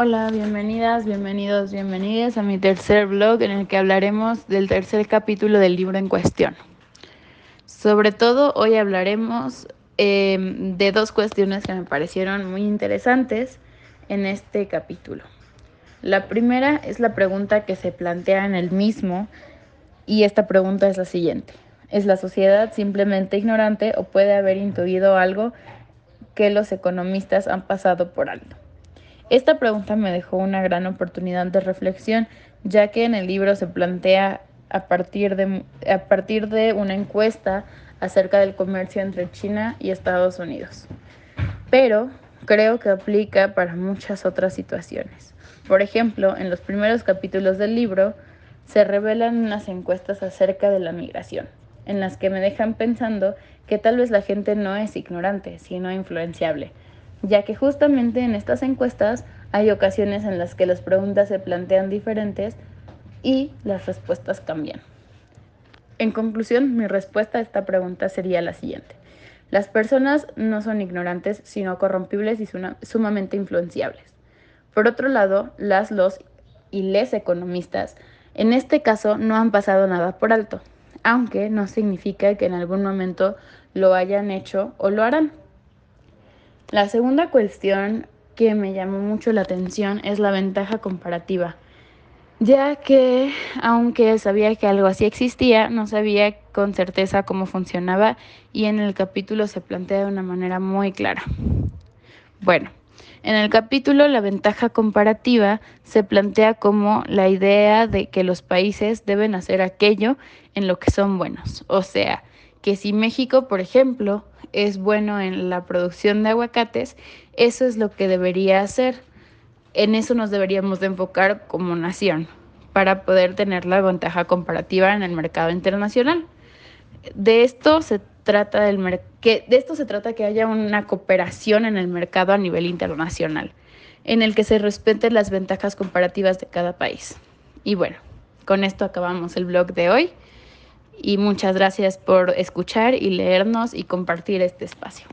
Hola, bienvenidas, bienvenidos, bienvenidas a mi tercer blog en el que hablaremos del tercer capítulo del libro en cuestión. Sobre todo hoy hablaremos em, de dos cuestiones que me parecieron muy interesantes en este capítulo. La primera es la pregunta que se plantea en el mismo y esta pregunta es la siguiente. ¿Es la sociedad simplemente ignorante o puede haber intuido algo que los economistas han pasado por alto? Esta pregunta me dejó una gran oportunidad de reflexión, ya que en el libro se plantea a partir de, a partir de una encuesta acerca del comercio entre China y Estados Unidos. Pero creo que aplica para muchas otras situaciones. Por ejemplo, en los primeros capítulos del libro se revelan unas encuestas acerca de la migración, en las que me dejan pensando que tal vez la gente no es ignorante, sino influenciable ya que justamente en estas encuestas hay ocasiones en las que las preguntas se plantean diferentes y las respuestas cambian. En conclusión, mi respuesta a esta pregunta sería la siguiente. Las personas no son ignorantes, sino corrompibles y sumamente influenciables. Por otro lado, las, los y les economistas, en este caso, no han pasado nada por alto, aunque no significa que en algún momento lo hayan hecho o lo harán. La segunda cuestión que me llamó mucho la atención es la ventaja comparativa, ya que aunque sabía que algo así existía, no sabía con certeza cómo funcionaba y en el capítulo se plantea de una manera muy clara. Bueno, en el capítulo la ventaja comparativa se plantea como la idea de que los países deben hacer aquello en lo que son buenos, o sea, que si México, por ejemplo, es bueno en la producción de aguacates, eso es lo que debería hacer. En eso nos deberíamos de enfocar como nación para poder tener la ventaja comparativa en el mercado internacional. De esto se trata del que de esto se trata que haya una cooperación en el mercado a nivel internacional, en el que se respeten las ventajas comparativas de cada país. Y bueno, con esto acabamos el blog de hoy y muchas gracias por escuchar y leernos y compartir este espacio.